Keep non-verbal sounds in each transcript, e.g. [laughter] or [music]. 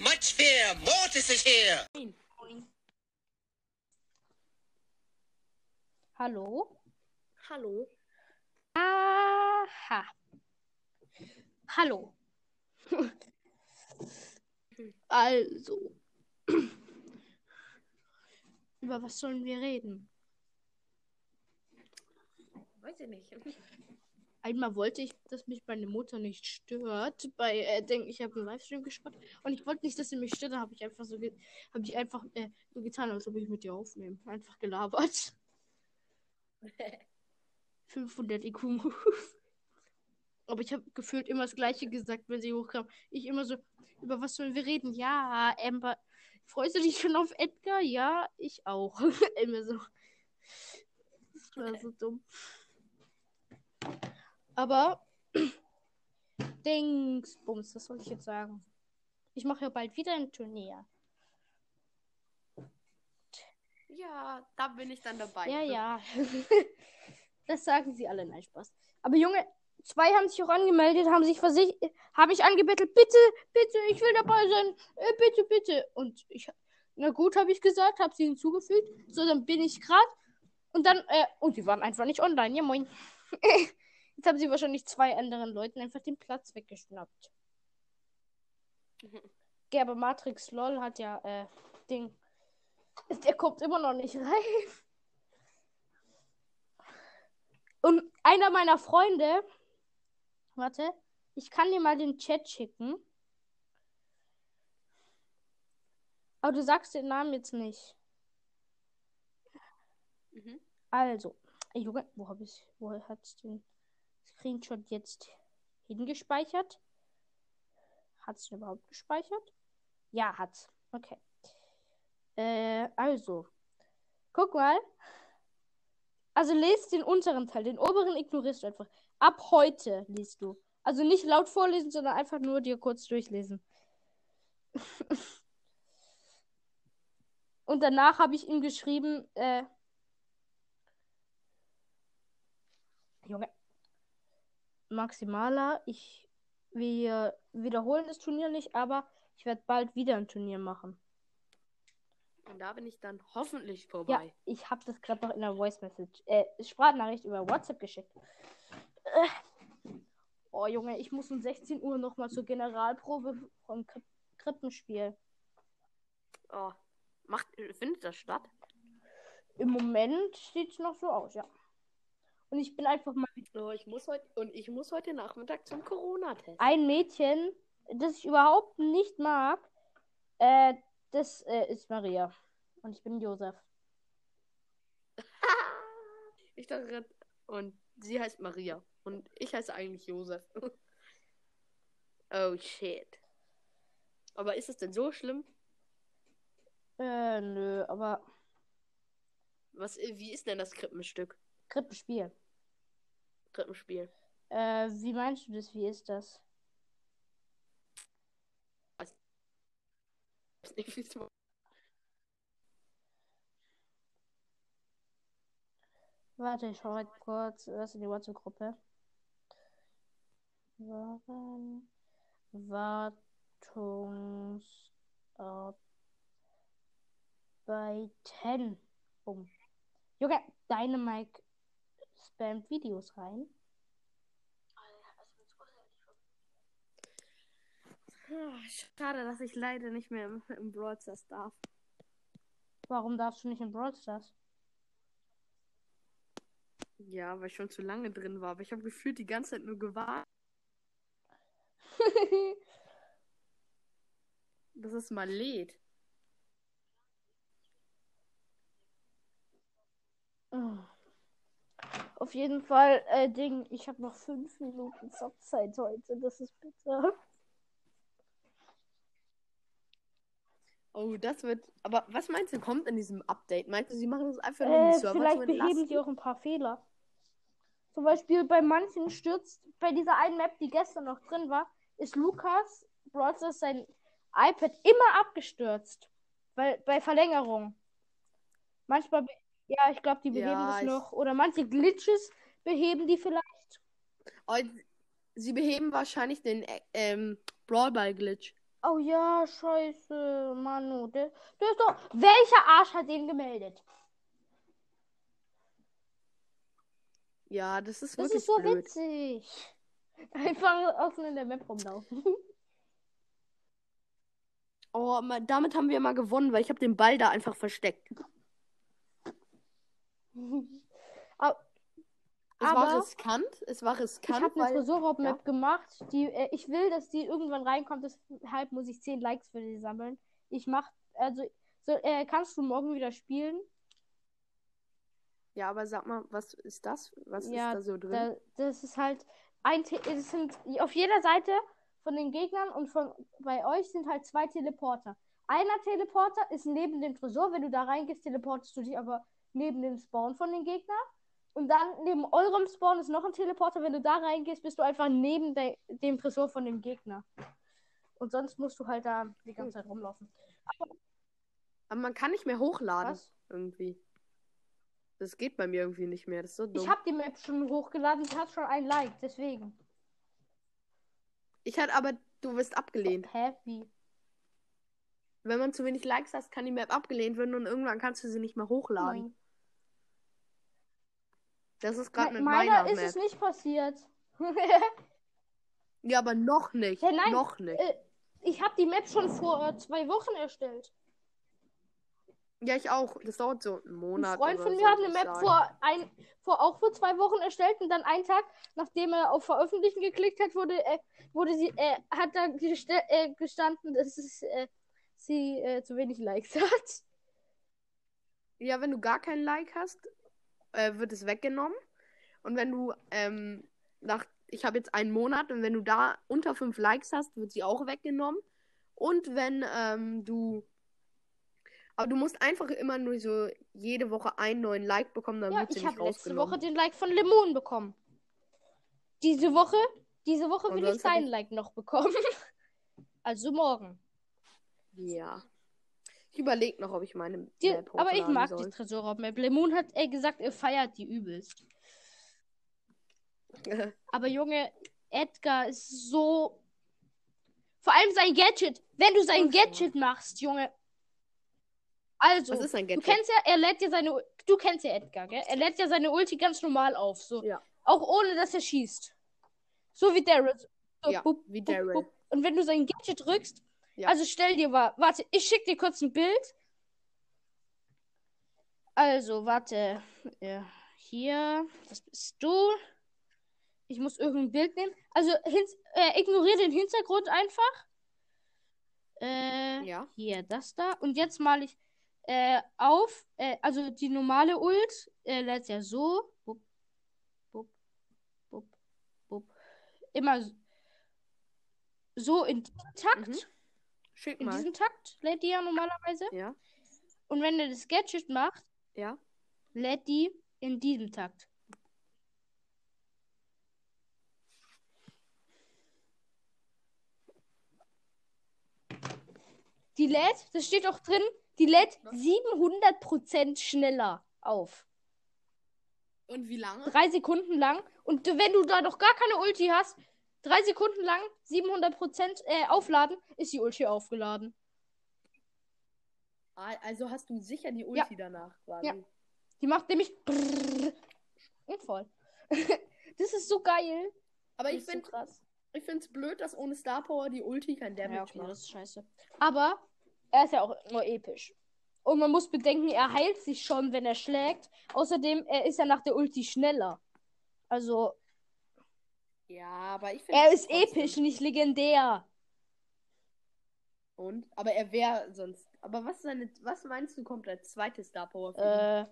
Much fear, Mortis is here. Hallo? Hallo? Aha. Hallo. also. Über was sollen wir reden? Weiß ich nicht. Einmal wollte ich, dass mich meine Mutter nicht stört. Bei, äh, denk, ich habe einen Livestream geschaut und ich wollte nicht, dass sie mich stört. Da habe ich einfach so, habe ich einfach äh, so getan, als ob ich mit dir aufnehme. Einfach gelabert. 500 IQ Move. Aber ich habe gefühlt immer das Gleiche gesagt, wenn sie hochkam. Ich immer so, über was sollen wir reden? Ja, Amber. Freust du dich schon auf Edgar? Ja, ich auch. [laughs] immer so. Das war so dumm. Aber [clears throat] Dingsbums, was soll ich jetzt sagen? Ich mache ja bald wieder ein Turnier. Ja, da bin ich dann dabei. Ja, ja. [laughs] das sagen sie alle, nein, Spaß. Aber Junge, zwei haben sich auch angemeldet, haben sich versichert, habe ich angebettelt, bitte, bitte, ich will dabei sein, äh, bitte, bitte. Und ich, na gut, habe ich gesagt, habe sie hinzugefügt. So, dann bin ich gerade. Und dann, äh, und sie waren einfach nicht online. Ja, moin. [laughs] Jetzt haben sie wahrscheinlich zwei anderen Leuten einfach den Platz weggeschnappt. Ja, aber Matrix LOL hat ja, äh, Ding. Der kommt immer noch nicht [laughs] rein. Und einer meiner Freunde, warte, ich kann dir mal den Chat schicken. Aber du sagst den Namen jetzt nicht. Mhm. Also, Junge, wo habe ich, wo hat den Screenshot jetzt hingespeichert? Hat es überhaupt gespeichert? Ja, hat's. Okay. Äh, also. Guck mal. Also lest den unteren Teil. Den oberen ignorierst du einfach. Ab heute liest du. Also nicht laut vorlesen, sondern einfach nur dir kurz durchlesen. Und danach habe ich ihm geschrieben, äh, Junge, Maximaler, ich, wir wiederholen das Turnier nicht, aber ich werde bald wieder ein Turnier machen. Und da bin ich dann hoffentlich vorbei. Ja, ich habe das gerade noch in der Voice Message, äh, Sprachnachricht über WhatsApp geschickt. Äh. Oh Junge, ich muss um 16 Uhr nochmal zur Generalprobe vom Kri Krippenspiel. Oh, macht, findet das statt? Im Moment sieht es noch so aus, ja. Und ich bin einfach mal Oh, ich muss heute und ich muss heute Nachmittag zum Corona-Test. ein Mädchen, das ich überhaupt nicht mag. Äh, das äh, ist Maria. Und ich bin Josef. [laughs] Ich dachte, und sie heißt Maria. Und ich heiße eigentlich Josef. [laughs] oh shit. Aber ist es denn so schlimm? Äh, nö, aber Was, wie ist denn das Krippenstück? Krippenspiel. Krippenspiel. Äh, wie meinst du das? Wie ist das? Warte, ich schau halt kurz was in die WhatsApp-Gruppe. Waren Wartungsarbeiten. Um. Junge, Dynamite spammt Videos rein. Ah, Schade, dass ich leider nicht mehr im, im Brawl Stars darf. Warum darfst du nicht in Brawl Stars? Ja, weil ich schon zu lange drin war. Aber ich habe gefühlt die ganze Zeit nur gewartet, [laughs] dass es mal lädt. Oh. Auf jeden Fall, äh, Ding, ich habe noch fünf Minuten Zockzeit heute. Das ist bitter. Oh, das wird. Aber was meinst du, kommt in diesem Update? Meinst du, sie machen das einfach nur, Äh, die Server vielleicht beheben sie auch ein paar Fehler. Zum Beispiel bei manchen stürzt, bei dieser einen Map, die gestern noch drin war, ist Lukas Brawl Stars sein iPad immer abgestürzt. Weil, bei Verlängerung. Manchmal, ja, ich glaube, die beheben Ja, das ich- noch. Oder manche Glitches beheben die vielleicht. Sie beheben wahrscheinlich den äh, ähm, Brawlball-Glitch. Oh ja, scheiße, Manu. Der, der ist doch. Welcher Arsch hat den gemeldet? Ja, das ist Das wirklich ist so blöd. witzig. [laughs] Einfach außen in der Map rumlaufen. Oh, damit haben wir mal gewonnen, weil ich habe den Ball da einfach versteckt. Aber Es war riskant. Es war ich riskant, habe eine Tresorraub-Map gemacht. Die, äh, ich will, dass die irgendwann reinkommt. Deshalb muss ich 10 Likes für die sammeln. Ich mach, also, so, äh, kannst du morgen wieder spielen? Ja, aber sag mal, was ist das? Was Ja, ist da so drin? Da, das ist halt ein, Te es sind auf jeder Seite von den Gegnern und von bei euch sind halt zwei Teleporter. Einer Teleporter ist neben dem Tresor. Wenn du da reingehst, teleportest du dich aber neben dem Spawn von den Gegnern. Und dann neben eurem Spawn ist noch ein Teleporter. Wenn du da reingehst, bist du einfach neben de dem Tresor von dem Gegner. Und sonst musst du halt da die ganze Zeit rumlaufen. aber man kann nicht mehr hochladen. Was? Irgendwie. Das geht bei mir irgendwie nicht mehr. Das ist so dumm. Ich habe die Map schon hochgeladen. Die hat schon ein Like. Deswegen. Ich hatte aber, du wirst abgelehnt. Hä? Wie? Wenn man zu wenig Likes hast, kann die Map abgelehnt werden und irgendwann kannst du sie nicht mehr hochladen. Nein. Das ist gerade mit Meiner meiner ist Map. es nicht passiert. Ja, aber noch nicht. Ja, nein, Noch nicht. Äh, ich habe die Map schon vor äh, zwei Wochen erstellt. Ja, ich auch. Das dauert so einen Ein Monat. Freund oder von so, mir hat eine Map sagen. vor, ein, vor auch vor zwei Wochen erstellt und dann einen Tag, nachdem er auf Veröffentlichen geklickt hat, wurde, äh, wurde sie, äh, hat da äh, gestanden, dass es, äh, sie äh, zu wenig Likes [laughs] hat. Ja, wenn du gar kein Like hast, äh, wird es weggenommen. Und wenn du ähm, nach, ich habe jetzt einen Monat und wenn du da unter fünf Likes hast, wird sie auch weggenommen. Und wenn ähm, du, aber du musst einfach immer nur so jede Woche einen neuen Like bekommen, dann Ja, wird sie ich nicht habe letzte rausgenommen. Woche den Like von Lemon bekommen. Diese Woche, diese Woche will ich ich- Like noch bekommen. [laughs] also morgen. Ja. Ich überlege noch, ob ich meine Die, Map aber ich mag soll. die Tresorraub-Map. Lemon hat äh, gesagt, er feiert die übelst. [laughs] Aber Junge, Edgar ist so. Vor allem sein Gadget. Wenn du sein. Gadget machst, Junge. Also, Was ist ein du Gadget? kennst ja, er lädt ja seine. Du kennst ja Edgar, gell? Er lädt ja seine Ulti ganz normal auf. So. Ja. Auch ohne, dass er schießt. So wie Daryl. So, Ja, bup, wie Daryl. Und wenn du sein Gadget drückst, Ja. also stell dir mal, warte, ich schick dir kurz ein Bild. Also, warte. Ja, hier, das bist du. Ich muss irgendein Bild nehmen. Also, äh, ignoriere den Hintergrund einfach. Äh, Ja. hier, das da. Und jetzt male ich äh, auf. Äh, also, die normale Ult äh, lädt ja so. Bup, bup, bup, bup. Immer so- in Takt. Mhm. Schick In mal. diesem Takt lädt die ja normalerweise. Ja. Und wenn er das Gadget macht, Ja. lädt die in diesem Takt. Die lädt, das steht auch drin, die lädt 700% schneller auf. Und wie lange? Drei Sekunden lang. Und wenn du da noch gar keine Ulti hast, drei Sekunden lang 700% äh, aufladen, ist die Ulti aufgeladen. Ah, Also hast du sicher die Ulti danach quasi. Ja. Die macht nämlich und voll. [laughs] das ist so geil. Aber Das ich ist so finde krass. ich find's blöd, dass ohne Star Power die Ulti kein Damage Ja, okay, macht. das ist scheiße. Aber er ist ja auch nur episch. Und man muss bedenken, er heilt sich schon, wenn er schlägt. Außerdem, er ist ja nach der Ulti schneller. Also, Ja, aber ich finde er ist episch, nicht legendär. Und? Aber er wäre sonst. Aber was, ist seine, was meinst du kommt als zweite Star Power? Äh,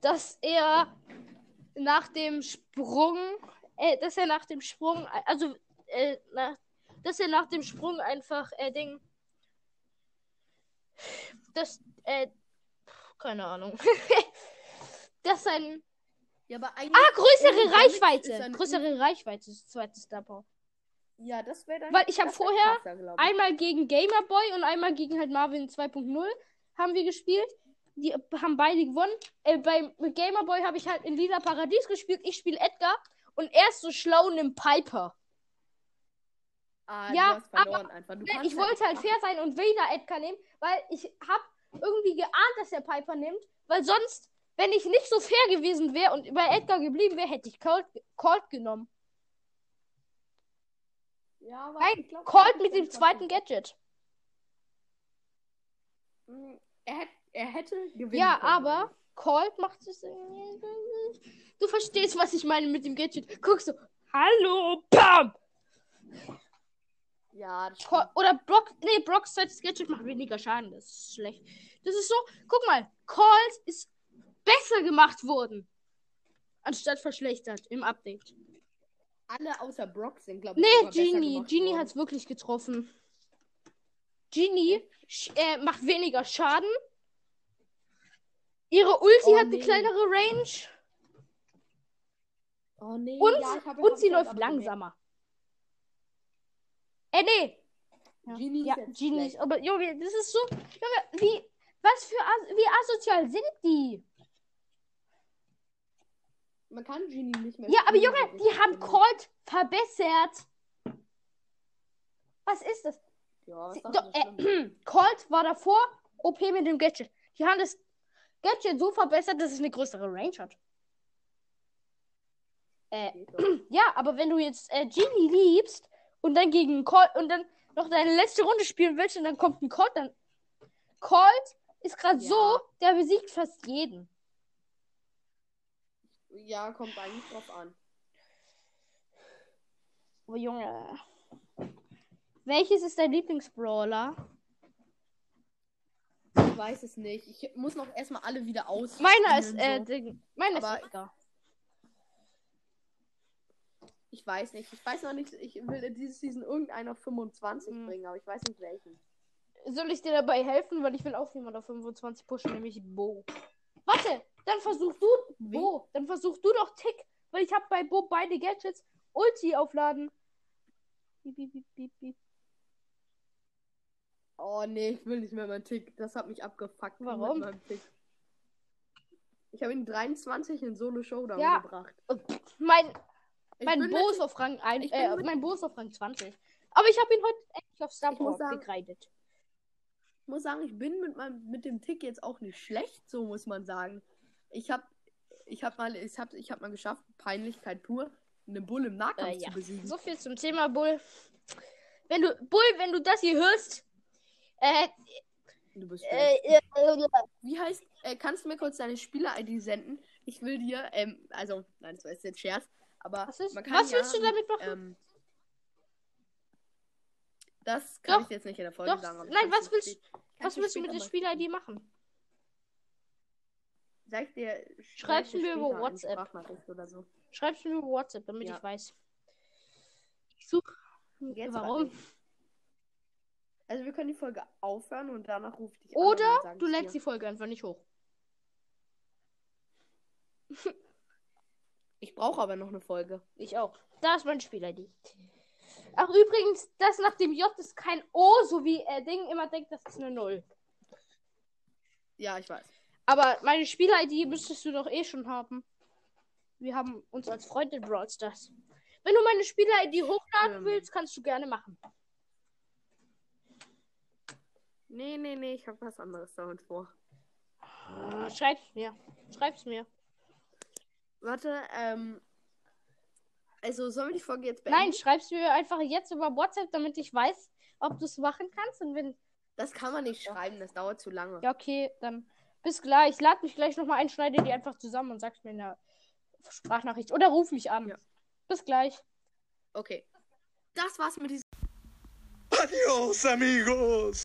dass er nach dem Sprung, äh, dass er nach dem Sprung, also, äh, nach, dass er nach dem Sprung einfach, äh, Ding, das, äh, keine Ahnung, [laughs] dass sein, Ja, aber eigentlich. ah, größere Reichweite, größere Reichweite ist das zweite Star Power. Ja, das wäre dann. Weil ich hab das wär vorher krasser. Einmal gegen Gamerboy und einmal gegen halt Marvin 2.0 haben wir gespielt. Die haben beide gewonnen. Äh, beim Gamerboy habe ich halt in Lila Paradies gespielt. Ich spiele Edgar und er ist so schlau und nimmt Piper. Ah, Ja, Nee, kannst ich wollte halt fair sein und wieder Edgar nehmen, weil ich hab irgendwie geahnt, dass er Piper nimmt, weil sonst, wenn ich nicht so fair gewesen wäre und bei Edgar geblieben wäre, hätte ich Colt, Colt genommen. Ja, aber Nein, glaub, Colt mit dem zweiten Gadget. Mm, Er hätte, er hätte gewinnen Ja, können. aber Colt macht es. Du verstehst, was ich meine mit dem Gadget. Guckst du, hallo, bam! Ja, das Col oder Brock, nee, Brocks zweites Gadget macht weniger Schaden. Das ist schlecht. Das ist so, guck mal, Colt ist besser gemacht worden. Anstatt verschlechtert im Update. alle außer Brock sind, glaube ich, Nee, Genie. Genie worden. hat's wirklich getroffen. Genie äh, macht weniger Schaden. Ihre Ulti Oh, hat eine nee. kleinere Range. Oh nee, Und, ja, und sie läuft langsamer. Äh, nee. gemerkt. Genie ist Ja, jetzt Genie. ist- Aber Junge, das ist so. Junge, wie. Was für. As wie asozial sind die? Man kann Genie nicht mehr Ja, aber Junge, die haben. Colt verbessert. Was ist das? Ja, doch do- äh, [clears throat] Colt war davor OP mit dem Gadget. Die haben das Gadget so verbessert, dass es eine größere Range hat. Äh, [clears throat] ja, aber wenn du jetzt äh, Genie liebst und dann gegen Colt und dann noch deine letzte Runde spielen willst und dann kommt ein Colt, dann. Colt ist gerade Ja. so, der besiegt fast jeden. Ja, kommt eigentlich drauf an. Oh Junge. Welches ist dein Lieblingsbrawler? Ich weiß es nicht. Ich muss noch erstmal alle wieder aus. Meiner ist, äh, so. Ding. Meiner ist Edgar. Ich weiß nicht. Ich weiß noch nicht. Ich will in dieses Season irgendeiner auf 25 Hm. bringen, aber ich weiß nicht welchen. Soll ich dir dabei helfen? Weil ich will auch jemand auf 25 pushen, nämlich Bo. Warte, dann versuch du, Wie? Bo, dann versuch du doch Tick, weil ich habe bei Bo beide Gadgets Ulti aufladen. Oh nee, ich will nicht mehr meinen Tick. Das hat mich abgefuckt. Warum? Mit meinem Tick. Ich habe ihn 23 in Solo Showdown Ja. gebracht. Mein, Ich mein bin Bo ist auf Rang 1, ich bin äh, mein Bo ist auf Rang 20. Aber ich habe ihn heute endlich auf Star Power. Ich muss sagen, ich bin mit meinem mit dem Tick jetzt auch nicht schlecht, so muss man sagen. Ich habe ich habe mal ich habe ich habe mal geschafft, Peinlichkeit pur, eine Bull im Nahkampf Äh, ja. zu besiegen. So viel zum Thema Bull. Wenn du, Bull, wenn du das hier hörst, äh, Du bist äh, schlecht. äh, Wie heißt äh, kannst du mir kurz deine Spieler-ID senden? Ich will dir ähm also nein, das war jetzt Scherz, aber was, ist, was ja, willst du damit machen? ähm, das kann Doch, ich jetzt nicht in der Folge doch, sagen. nein, was willst- was willst du mit der schicken. machen? Sag ich dir, Schreib's sag ich dir mir über WhatsApp. Oder so. Schreib's mir über WhatsApp, damit Ja. ich weiß. Ich suche. Warum? Also wir können die Folge aufhören und danach ich dich an. Oder sag du lädst die Folge einfach nicht hoch. Ich brauche aber noch eine Folge. Ich auch. Da ist mein Spieler-ID. Ach, übrigens, das nach dem J ist kein O, so wie er Ding immer denkt, das ist eine Null. Ja, ich weiß. Aber meine Spieler-ID müsstest du doch eh schon haben. Wir haben uns als Freunde in Brawl Stars. Wenn du meine Spieler-ID hochladen Ähm. willst, kannst du gerne machen. Nee, nee, nee, ich habe was anderes damit vor. Ah, Schreib's mir. Schreib's mir. Warte, ähm. Also, sollen wir die Folge jetzt beenden? Nein, schreib's mir einfach jetzt über WhatsApp, damit ich weiß, ob du es machen kannst. Und wenn. Das kann man nicht schreiben, das dauert zu lange. Ja, okay, dann bis gleich. Lad mich gleich nochmal ein, schneide die einfach zusammen und sag's mir in der Sprachnachricht. Oder ruf mich an. Ja. Bis gleich. Okay. Das war's mit diesem. Adios, amigos.